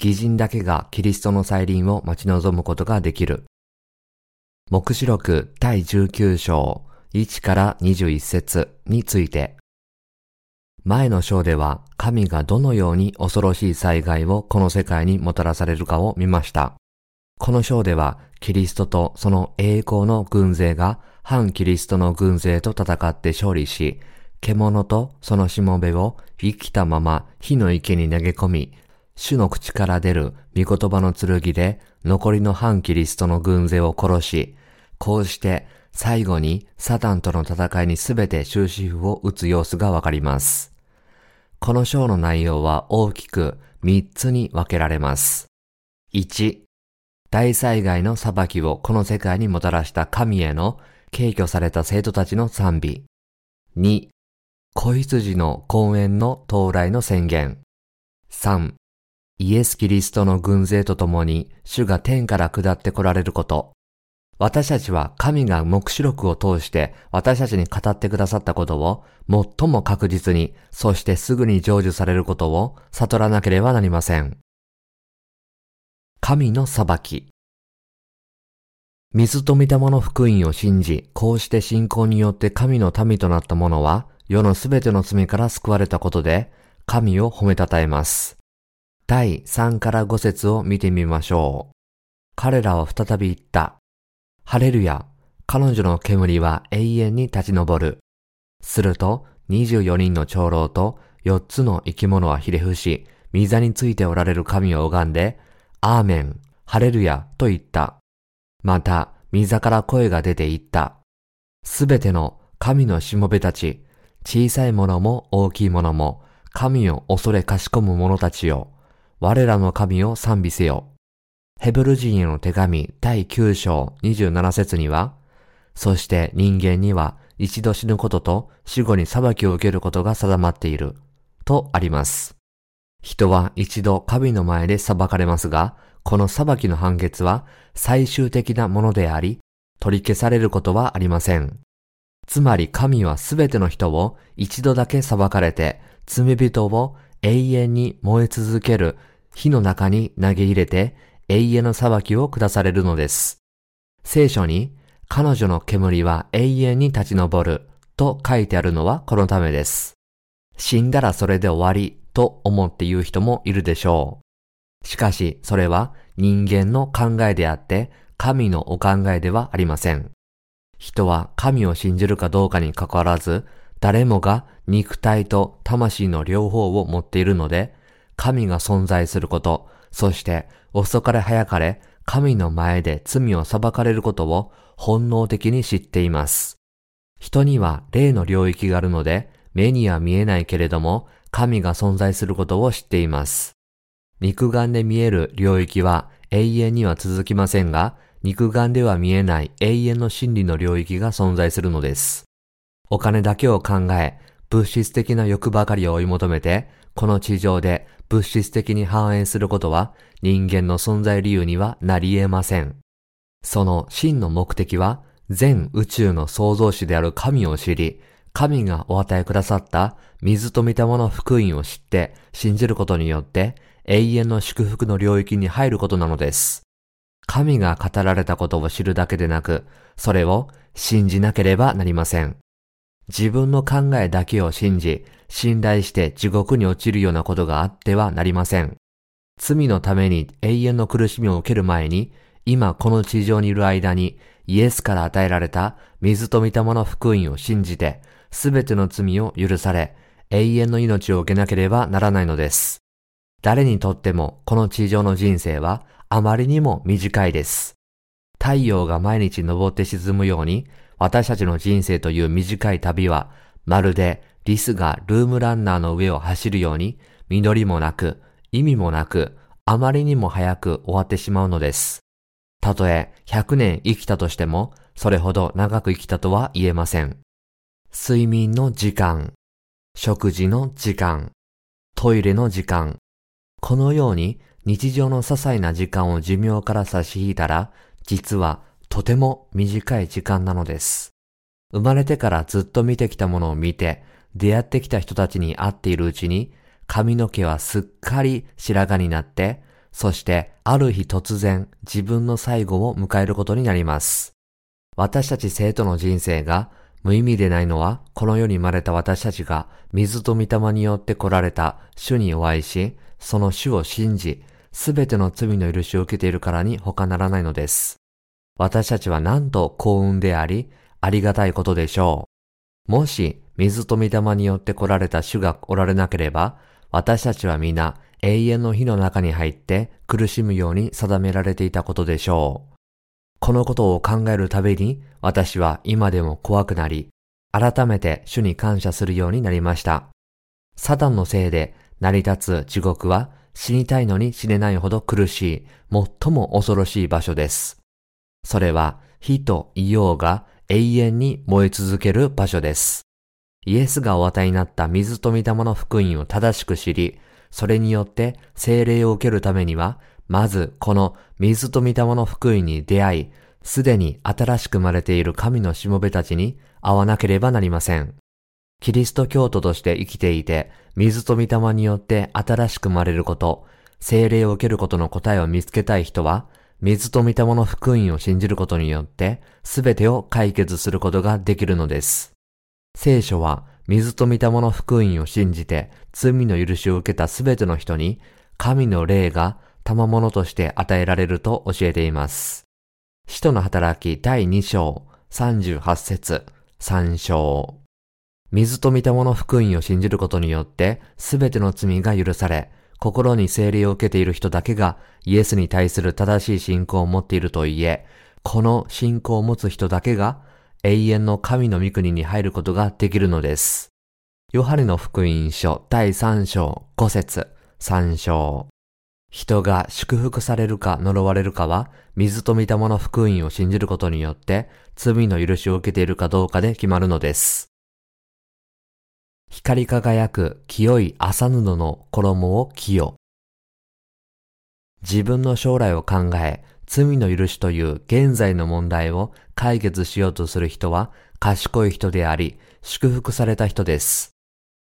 偽人だけがキリストの再臨を待ち望むことができる。目視録第19章1から21節について、前の章では神がどのように恐ろしい災害をこの世界にもたらされるかを見ました。この章ではキリストとその栄光の軍勢が反キリストの軍勢と戦って勝利し、獣とそのしもべを生きたまま火の池に投げ込み、主の口から出る御言葉の剣で残りの反キリストの軍勢を殺し、こうして最後にサタンとの戦いにすべて終止符を打つ様子がわかります。この章の内容は大きく3つに分けられます。1、大災害の裁きをこの世界にもたらした神への敬挙された生徒たちの賛美。2、子羊の公園の到来の宣言。3、イエス・キリストの軍勢と共に主が天から下って来られること。私たちは神が目視録を通して私たちに語ってくださったことを最も確実に、そしてすぐに成就されることを悟らなければなりません。神の裁き。水と御霊の福音を信じ、こうして信仰によって神の民となった者は、世のすべての罪から救われたことで、神を褒めたたえます。第3から5節を見てみましょう。彼らは再び言った。ハレルヤ、彼女の煙は永遠に立ち上る。すると、24人の長老と4つの生き物はひれ伏し、御座についておられる神を拝んで、アーメン、ハレルヤと言った。また、御座から声が出て言った。すべての神のしもべたち、小さいものも大きいものも、神を恐れかしこむ者たちよ。我らの神を賛美せよ。ヘブル人への手紙第9章27節には、そして人間には一度死ぬことと死後に裁きを受けることが定まっている、とあります。人は一度神の前で裁かれますが、この裁きの判決は最終的なものであり、取り消されることはありません。つまり神はすべての人を一度だけ裁かれて、罪人を永遠に燃え続ける火の中に投げ入れて永遠の裁きを下されるのです。聖書に彼女の煙は永遠に立ち上ると書いてあるのはこのためです。死んだらそれで終わりと思って言う人もいるでしょう。しかしそれは人間の考えであって神のお考えではありません。人は神を信じるかどうかに関わらず、誰もが肉体と魂の両方を持っているので、神が存在すること、そして遅かれ早かれ神の前で罪を裁かれることを本能的に知っています。人には霊の領域があるので、目には見えないけれども、神が存在することを知っています。肉眼で見える領域は永遠には続きませんが、肉眼では見えない永遠の真理の領域が存在するのです。お金だけを考え、物質的な欲ばかりを追い求めて、この地上で物質的に反映することは人間の存在理由にはなり得ません。その真の目的は全宇宙の創造主である神を知り、神がお与えくださった水と御霊の福音を知って信じることによって永遠の祝福の領域に入ることなのです。神が語られたことを知るだけでなく、それを信じなければなりません。自分の考えだけを信じ、信頼して地獄に落ちるようなことがあってはなりません。罪のために永遠の苦しみを受ける前に、今この地上にいる間にイエスから与えられた水と御霊の福音を信じて、すべての罪を許され、永遠の命を受けなければならないのです。誰にとってもこの地上の人生はあまりにも短いです。太陽が毎日昇って沈むように、私たちの人生という短い旅は、まるでリスがルームランナーの上を走るように、実りもなく、意味もなく、あまりにも早く終わってしまうのです。たとえ100年生きたとしても、それほど長く生きたとは言えません。睡眠の時間、食事の時間、トイレの時間、このように日常の些細な時間を寿命から差し引いたら、実はとても短い時間なのです。生まれてからずっと見てきたものを見て、出会ってきた人たちに会っているうちに、髪の毛はすっかり白髪になって、そしてある日突然自分の最後を迎えることになります。私たち生徒の人生が無意味でないのは、この世に生まれた私たちが水と御霊によって来られた主にお会いし、その主を信じ、すべての罪の許しを受けているからに他ならないのです。私たちはなんと幸運であり、ありがたいことでしょう。もし、水と御霊によって来られた主がおられなければ、私たちは皆永遠の火の中に入って苦しむように定められていたことでしょう。このことを考えるたびに私は今でも怖くなり、改めて主に感謝するようになりました。サタンのせいで成り立つ地獄は死にたいのに死ねないほど苦しい、最も恐ろしい場所です。それは火と硫黄が永遠に燃え続ける場所です。イエスがお与えになった水と御霊の福音を正しく知り、それによって精霊を受けるためには、まずこの水と御霊の福音に出会い、すでに新しく生まれている神のしもべたちに会わなければなりません。キリスト教徒として生きていて、水と御霊によって新しく生まれること、精霊を受けることの答えを見つけたい人は、水と御霊の福音を信じることによって、すべてを解決することができるのです。聖書は、水と御霊の福音を信じて、罪の許しを受けたすべての人に、神の霊が賜物として与えられると教えています。使徒の働き第2章38節3章水と御霊の福音を信じることによって、すべての罪が許され、心に聖霊を受けている人だけがイエスに対する正しい信仰を持っていると言え、この信仰を持つ人だけが永遠の神の御国に入ることができるのです。ヨハネの福音書第3章5節3章人が祝福されるか呪われるかは、水と御霊の福音を信じることによって、罪の許しを受けているかどうかで決まるのです。光り輝く清い麻布の衣を着よ。自分の将来を考え、罪の許しという現在の問題を解決しようとする人は賢い人であり、祝福された人です。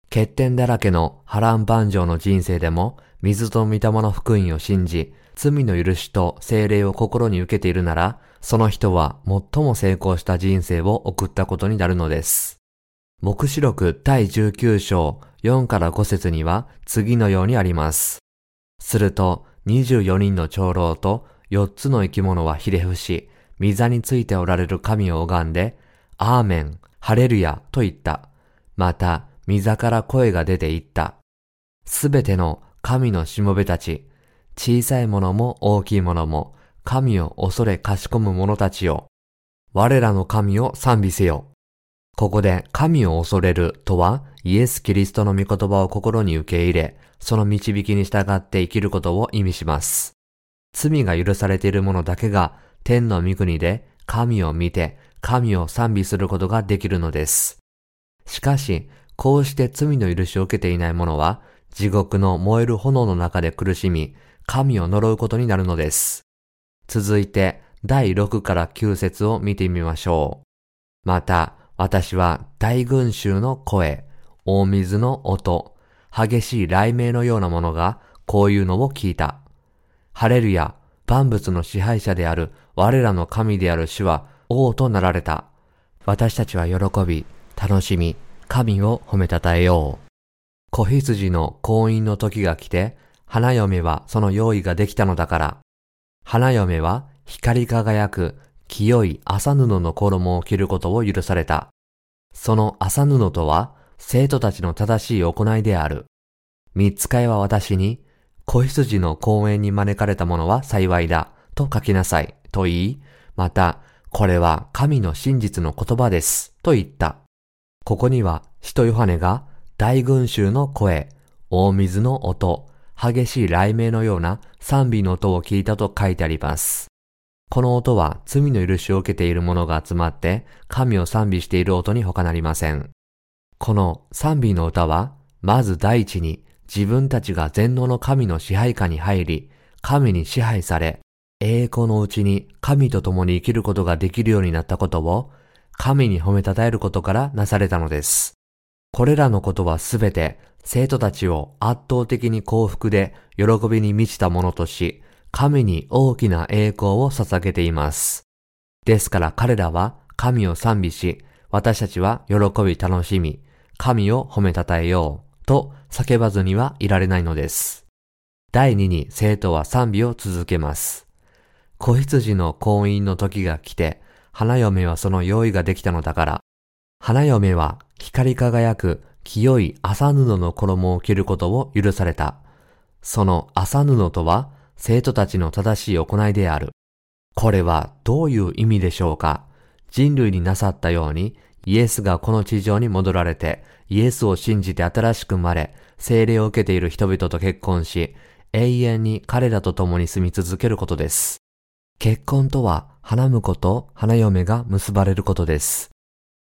欠点だらけの波乱万丈の人生でも水と御霊の福音を信じ、罪の許しと精霊を心に受けているなら、その人は最も成功した人生を送ったことになるのです。目視録第19章4から5節には次のようにあります。すると24人の長老と4つの生き物はひれ伏し、御座についておられる神を拝んで、アーメン、ハレルヤと言った。また、御座から声が出ていった。すべての神のしもべたち、小さいものも大きいものも、神を恐れかしこむ者たちよ。我らの神を賛美せよ。ここで神を恐れるとは、イエス・キリストの御言葉を心に受け入れ、その導きに従って生きることを意味します。罪が許されている者だけが天の御国で神を見て神を賛美することができるのです。しかし、こうして罪の許しを受けていない者は、地獄の燃える炎の中で苦しみ、神を呪うことになるのです。続いて、第6から9節を見てみましょう。また、私は大群衆の声、大水の音、激しい雷鳴のようなものが、こういうのを聞いた。ハレルヤ、万物の支配者である我らの神である主は王となられた。私たちは喜び、楽しみ、神を褒めたたえよう。子羊の婚姻の時が来て、花嫁はその用意ができたのだから。花嫁は光り輝く清い麻布の衣を着ることを許された。その麻布とは生徒たちの正しい行いである。三つ会は私に、子羊の公園に招かれた者は幸いだ、と書きなさい、と言い、また、これは神の真実の言葉です、と言った。ここには、使徒ヨハネが大群衆の声、大水の音、激しい雷鳴のような賛美の音を聞いたと書いてあります。この音は罪の許しを受けている者が集まって神を賛美している音に他なりません。この賛美の歌は、まず第一に自分たちが全能の神の支配下に入り、神に支配され、栄光のうちに神と共に生きることができるようになったことを、神に褒めたたえることからなされたのです。これらのことはすべて生徒たちを圧倒的に幸福で喜びに満ちたものとし、神に大きな栄光を捧げています。ですから彼らは神を賛美し、私たちは喜び楽しみ、神を褒めたたえようと叫ばずにはいられないのです。第二に生徒は賛美を続けます。子羊の婚姻の時が来て、花嫁はその用意ができたのだから、花嫁は光り輝く清い麻布の衣を着ることを許された。その麻布とは生徒たちの正しい行いである。これはどういう意味でしょうか？人類になさったようにイエスがこの地上に戻られてイエスを信じて新しく生まれ精霊を受けている人々と結婚し永遠に彼らと共に住み続けることです。結婚とは花婿と花嫁が結ばれることです。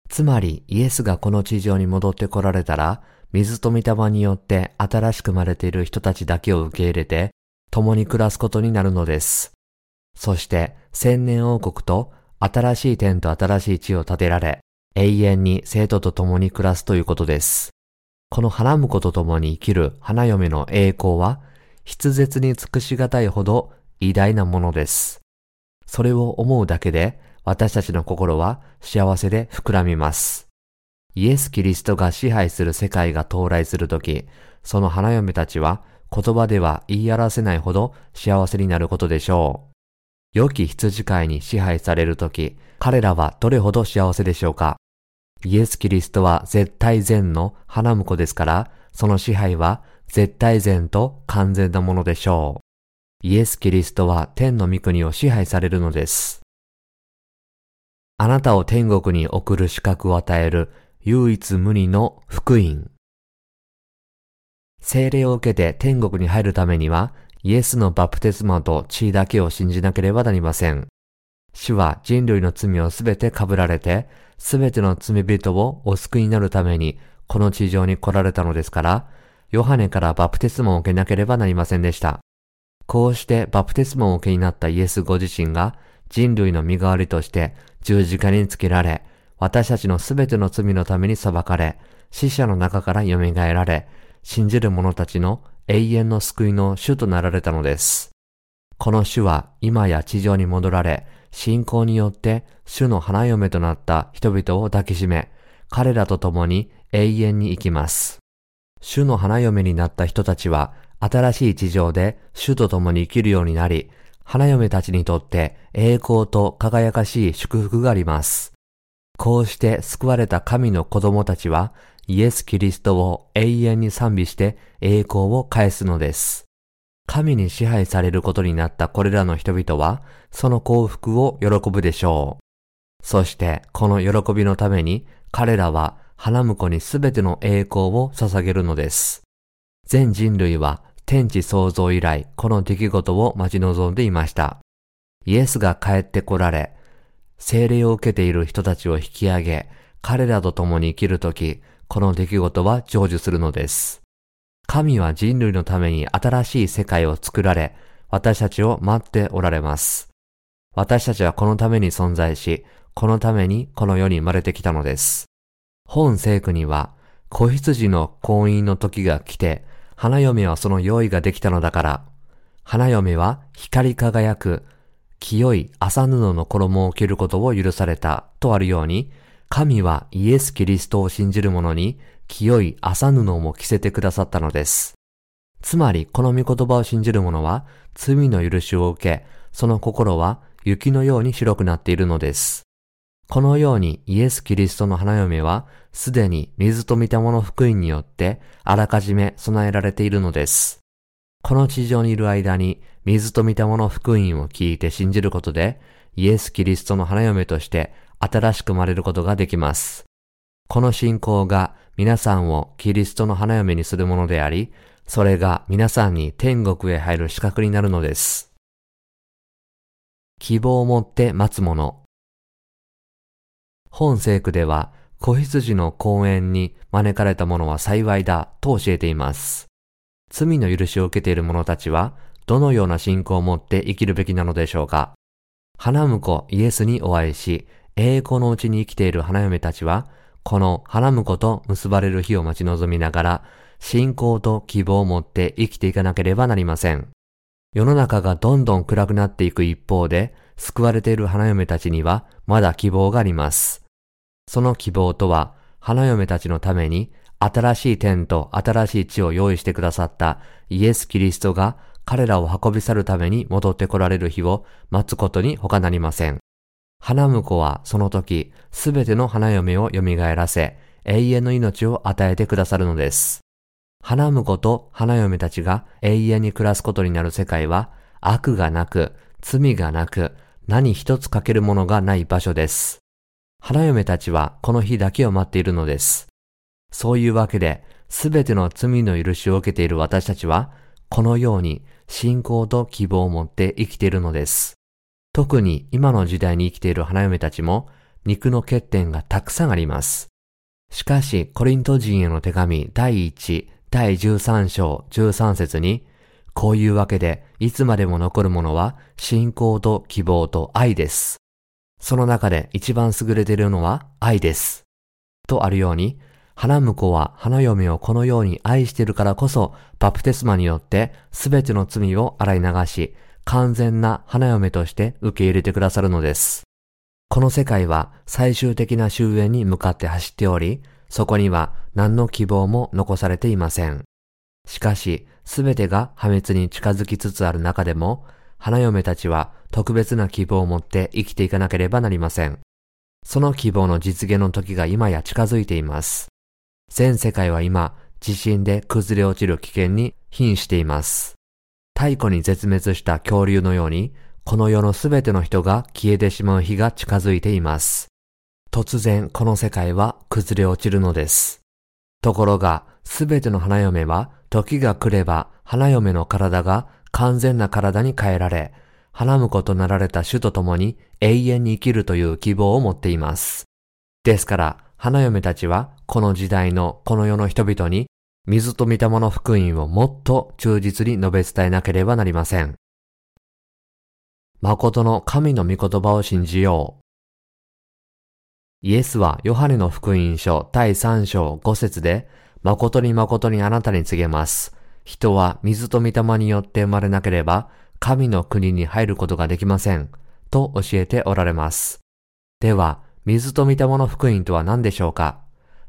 つまりイエスがこの地上に戻って来られたら、水と御霊によって新しく生まれている人たちだけを受け入れて、共に暮らすことになるのです。そして千年王国と新しい天と新しい地を建てられ、永遠に生徒と共に暮らすということです。この花婿と共に生きる花嫁の栄光は、筆舌に尽くしがたいほど偉大なものです。それを思うだけで、私たちの心は幸せで膨らみます。イエス・キリストが支配する世界が到来するとき、その花嫁たちは言葉では言い表せないほど幸せになることでしょう。良き羊飼いに支配されるとき、彼らはどれほど幸せでしょうか？イエス・キリストは絶対善の花婿ですから、その支配は絶対善と完全なものでしょう。イエス・キリストは天の御国を支配されるのです。あなたを天国に送る資格を与える唯一無二の福音。聖霊を受けて天国に入るためには、イエスのバプテスマと血だけを信じなければなりません。主は人類の罪をすべて被られて、すべての罪人をお救いになるために、この地上に来られたのですから、ヨハネからバプテスマを受けなければなりませんでした。こうしてバプテスマを受けになったイエスご自身が人類の身代わりとして十字架につけられ、私たちのすべての罪のために裁かれ、死者の中から蘇られ、信じる者たちの永遠の救いの主となられたのです。この主は今や地上に戻られ、信仰によって主の花嫁となった人々を抱きしめ、彼らと共に永遠に生きます。主の花嫁になった人たちは、新しい地上で主と共に生きるようになり、花嫁たちにとって栄光と輝かしい祝福があります。こうして救われた神の子供たちは、イエス・キリストを永遠に賛美して栄光を返すのです。神に支配されることになったこれらの人々は、その幸福を喜ぶでしょう。そして、この喜びのために、彼らは花婿にすべての栄光を捧げるのです。全人類は天地創造以来、この出来事を待ち望んでいました。イエスが帰って来られ、精霊を受けている人たちを引き上げ、彼らと共に生きるとき、この出来事は成就するのです。神は人類のために新しい世界を作られ、私たちを待っておられます。私たちはこのために存在し、このためにこの世に生まれてきたのです。本聖句には、子羊の婚姻の時が来て、花嫁はその用意ができたのだから、花嫁は光り輝く、清い麻布の衣を着ることを許されたとあるように、神はイエス・キリストを信じる者に清い麻布も着せてくださったのです。つまり、この御言葉を信じる者は罪の許しを受け、その心は雪のように白くなっているのです。このようにイエス・キリストの花嫁はすでに水と御霊の福音によってあらかじめ備えられているのです。この地上にいる間に水と御霊の福音を聞いて信じることでイエス・キリストの花嫁として新しく生まれることができます。この信仰が皆さんをキリストの花嫁にするものであり、それが皆さんに天国へ入る資格になるのです。希望を持って待つ者。本聖句では子羊の公園に招かれた者は幸いだと教えています。罪の許しを受けている者たちは、どのような信仰を持って生きるべきなのでしょうか花婿イエスにお会いし、栄光のうちに生きている花嫁たちは、この花婿と結ばれる日を待ち望みながら、信仰と希望を持って生きていかなければなりません。世の中がどんどん暗くなっていく一方で、救われている花嫁たちにはまだ希望があります。その希望とは、花嫁たちのために新しい天と新しい地を用意してくださったイエス・キリストが彼らを運び去るために戻って来られる日を待つことに他なりません。花婿はその時、すべての花嫁を蘇らせ、永遠の命を与えてくださるのです。花婿と花嫁たちが永遠に暮らすことになる世界は、悪がなく、罪がなく、何一つ欠けるものがない場所です。花嫁たちはこの日だけを待っているのです。そういうわけで、すべての罪の許しを受けている私たちは、このように信仰と希望を持って生きているのです。特に今の時代に生きている花嫁たちも、肉の欠点がたくさんあります。しかし、コリント人への手紙第1、第13章13節に、こういうわけで、いつまでも残るものは、信仰と希望と愛です。その中で一番優れているのは愛です。とあるように、花婿は花嫁をこのように愛しているからこそ、バプテスマによってすべての罪を洗い流し、完全な花嫁として受け入れてくださるのです。この世界は最終的な終焉に向かって走っており、そこには何の希望も残されていません。しかし、すべてが破滅に近づきつつある中でも、花嫁たちは特別な希望を持って生きていかなければなりません。その希望の実現の時が今や近づいています。全世界は今、地震で崩れ落ちる危険に瀕しています。太古に絶滅した恐竜のように、この世のすべての人が消えてしまう日が近づいています。突然この世界は崩れ落ちるのです。ところが、すべての花嫁は、時が来れば花嫁の体が完全な体に変えられ、花婿となられた主と共に永遠に生きるという希望を持っています。ですから、花嫁たちはこの時代のこの世の人々に水と御霊の福音をもっと忠実に述べ伝えなければなりません。誠の神の御言葉を信じよう。イエスはヨハネの福音書第3章5節で、誠に誠にあなたに告げます。人は水と御霊によって生まれなければ、神の国に入ることができません。と教えておられます。では、水と御霊の福音とは何でしょうか？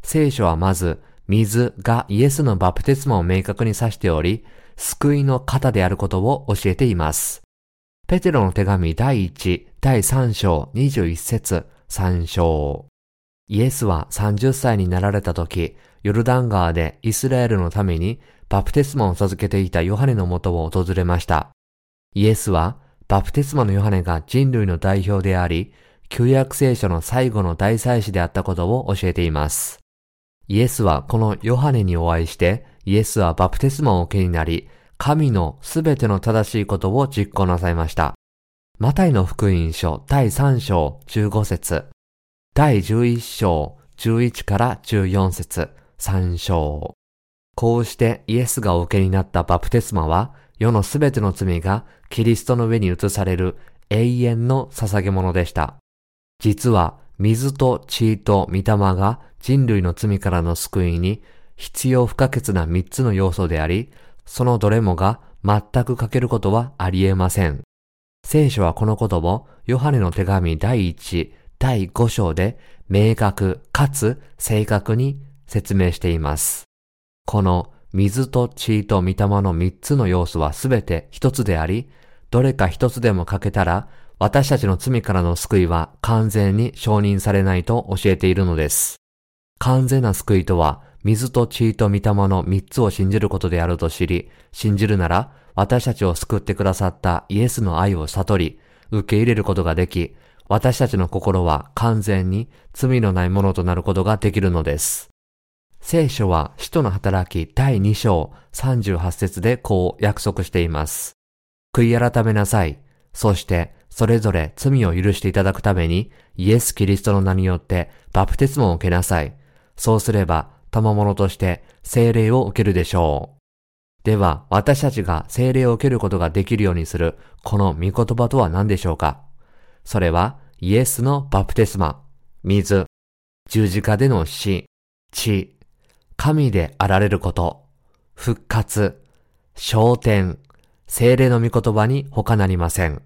聖書はまず、水がイエスのバプテスマを明確に指しており、救いの型であることを教えています。ペテロの手紙第1、第3章21節3章。イエスは30歳になられた時、ヨルダン川でイスラエルのためにバプテスマを授けていたヨハネのもとを訪れました。イエスはバプテスマのヨハネが人類の代表であり、旧約聖書の最後の大祭司であったことを教えています。イエスはこのヨハネにお会いして、イエスはバプテスマを受けになり、神のすべての正しいことを実行なさいました。マタイの福音書第3章15節第11章11から14節3章こうしてイエスがお受けになったバプテスマは、世のすべての罪がキリストの上に移される永遠の捧げ物でした。実は水と血と御霊が人類の罪からの救いに必要不可欠な三つの要素であり、そのどれもが全く欠けることはあり得ません。聖書はこのことをヨハネの手紙第1、第5章で明確かつ正確に説明しています。この水と血と御霊の三つの要素はすべて一つであり、どれか一つでも欠けたら私たちの罪からの救いは完全に承認されないと教えているのです。完全な救いとは、水と血と御霊の三つを信じることであると知り、信じるなら、私たちを救ってくださったイエスの愛を悟り、受け入れることができ、私たちの心は完全に罪のないものとなることができるのです。聖書は使徒の働き第2章38節でこう約束しています。悔い改めなさい。そしてそれぞれ罪を許していただくために、イエス・キリストの名によってバプテスマを受けなさい。そうすれば、賜物として聖霊を受けるでしょう。では、私たちが聖霊を受けることができるようにする、この御言葉とは何でしょうか？それは、イエスのバプテスマ、水、十字架での死、血、神であられること、復活、昇天、精霊の御言葉に他なりません。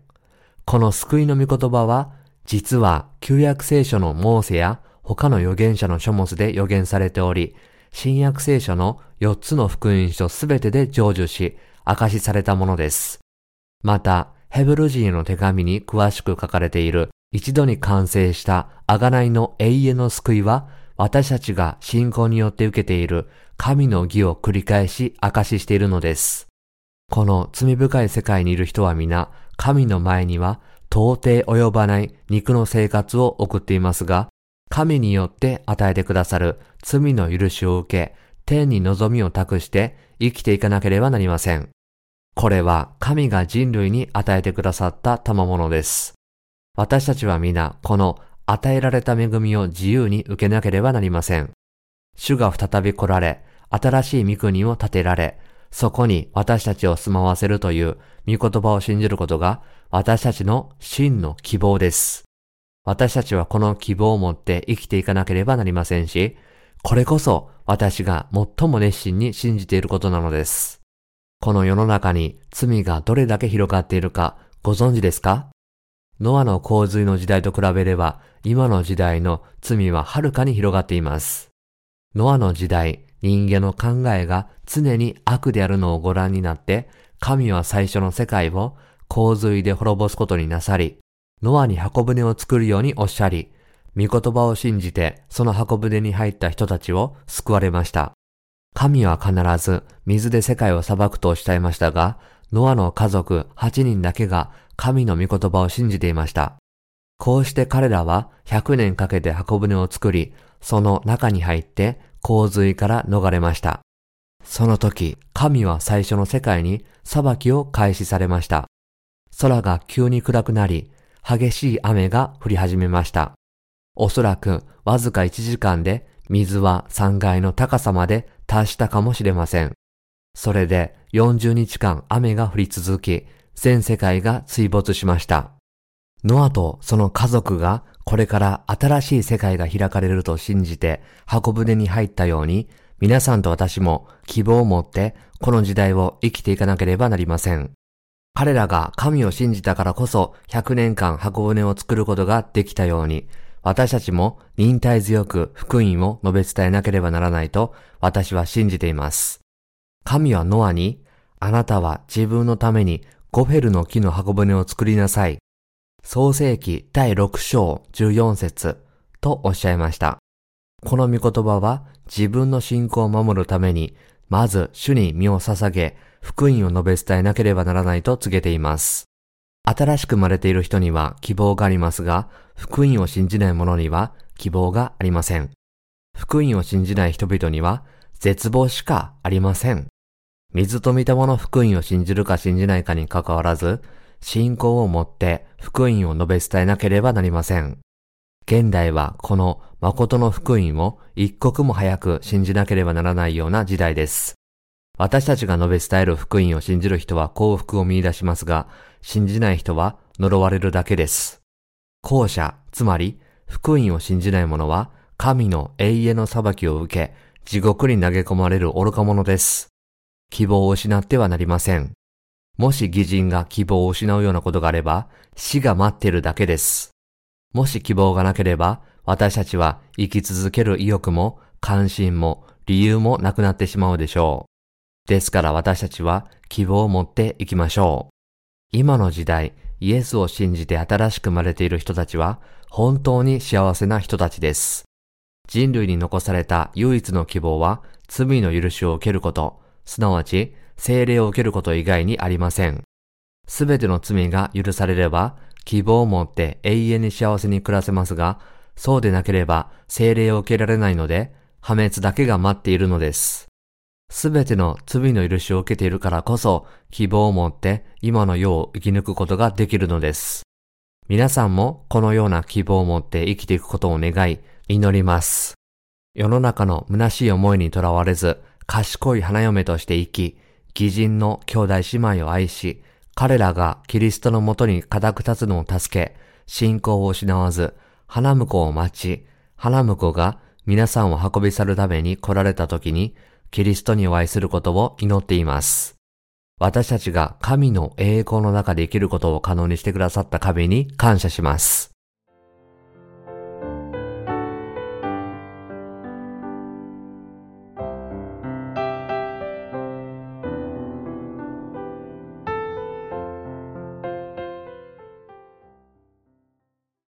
この救いの御言葉は、実は旧約聖書のモーセや他の預言者の書物で預言されており、新約聖書の4つの福音書すべてで成就し、証しされたものです。また、ヘブル人への手紙に詳しく書かれている一度に完成した贖いの永遠の救いは、私たちが信仰によって受けている神の義を繰り返し証ししているのです。この罪深い世界にいる人は皆、神の前には到底及ばない肉の生活を送っていますが、神によって与えてくださる罪の許しを受け、天に望みを託して生きていかなければなりません。これは神が人類に与えてくださった賜物です。私たちは皆この与えられた恵みを自由に受けなければなりません。主が再び来られ、新しい御国を建てられ、そこに私たちを住まわせるという御言葉を信じることが私たちの真の希望です。私たちはこの希望を持って生きていかなければなりませんし、これこそ私が最も熱心に信じていることなのです。この世の中に罪がどれだけ広がっているかご存知ですか？ノアの洪水の時代と比べれば今の時代の罪ははるかに広がっています。ノアの時代、人間の考えが常に悪であるのをご覧になって、神は最初の世界を洪水で滅ぼすことになさり、ノアに箱舟を作るようにおっしゃり、御言葉を信じてその箱舟に入った人たちを救われました。神は必ず水で世界を裁くとおっしゃいましたが、ノアの家族8人だけが神の御言葉を信じていました。こうして彼らは100年かけて箱舟を作り、その中に入って洪水から逃れました。その時、神は最初の世界に裁きを開始されました。空が急に暗くなり、激しい雨が降り始めました。おそらくわずか1時間で水は3階の高さまで達したかもしれません。それで40日間雨が降り続き、全世界が水没しました。ノアとその家族がこれから新しい世界が開かれると信じて箱舟に入ったように、皆さんと私も希望を持ってこの時代を生きていかなければなりません。彼らが神を信じたからこそ100年間箱舟を作ることができたように、私たちも忍耐強く福音を述べ伝えなければならないと私は信じています。神はノアに、あなたは自分のためにゴフェルの木の箱舟を作りなさい。創世記第6章14節とおっしゃいました。この御言葉は自分の信仰を守るために、まず主に身を捧げ、福音を述べ伝えなければならないと告げています。新しく生まれている人には希望がありますが、福音を信じない者には希望がありません。福音を信じない人々には絶望しかありません。水と御霊の福音を信じるか信じないかにかかわらず、信仰を持って福音を述べ伝えなければなりません。現代はこの誠の福音を一刻も早く信じなければならないような時代です。私たちが述べ伝える福音を信じる人は幸福を見出しますが、信じない人は呪われるだけです。後者、つまり福音を信じない者は神の永遠の裁きを受け、地獄に投げ込まれる愚か者です。希望を失ってはなりません。もし義人が希望を失うようなことがあれば、死が待っているだけです。もし希望がなければ、私たちは生き続ける意欲も関心も理由もなくなってしまうでしょう。ですから私たちは希望を持っていきましょう。今の時代、イエスを信じて新しく生まれている人たちは本当に幸せな人たちです。人類に残された唯一の希望は罪の許しを受けること、すなわち精霊を受けること以外にありません。すべての罪が許されれば希望を持って永遠に幸せに暮らせますが、そうでなければ精霊を受けられないので破滅だけが待っているのです。すべての罪の許しを受けているからこそ、希望を持って今の世を生き抜くことができるのです。皆さんもこのような希望を持って生きていくことを願い、祈ります。世の中の虚しい思いにとらわれず、賢い花嫁として生き、義人の兄弟姉妹を愛し、彼らがキリストのもとに固く立つのを助け、信仰を失わず、花婿を待ち、花婿が皆さんを運び去るために来られた時に、キリストにお会いすることを祈っています。私たちが神の栄光の中で生きることを可能にしてくださった神に感謝します。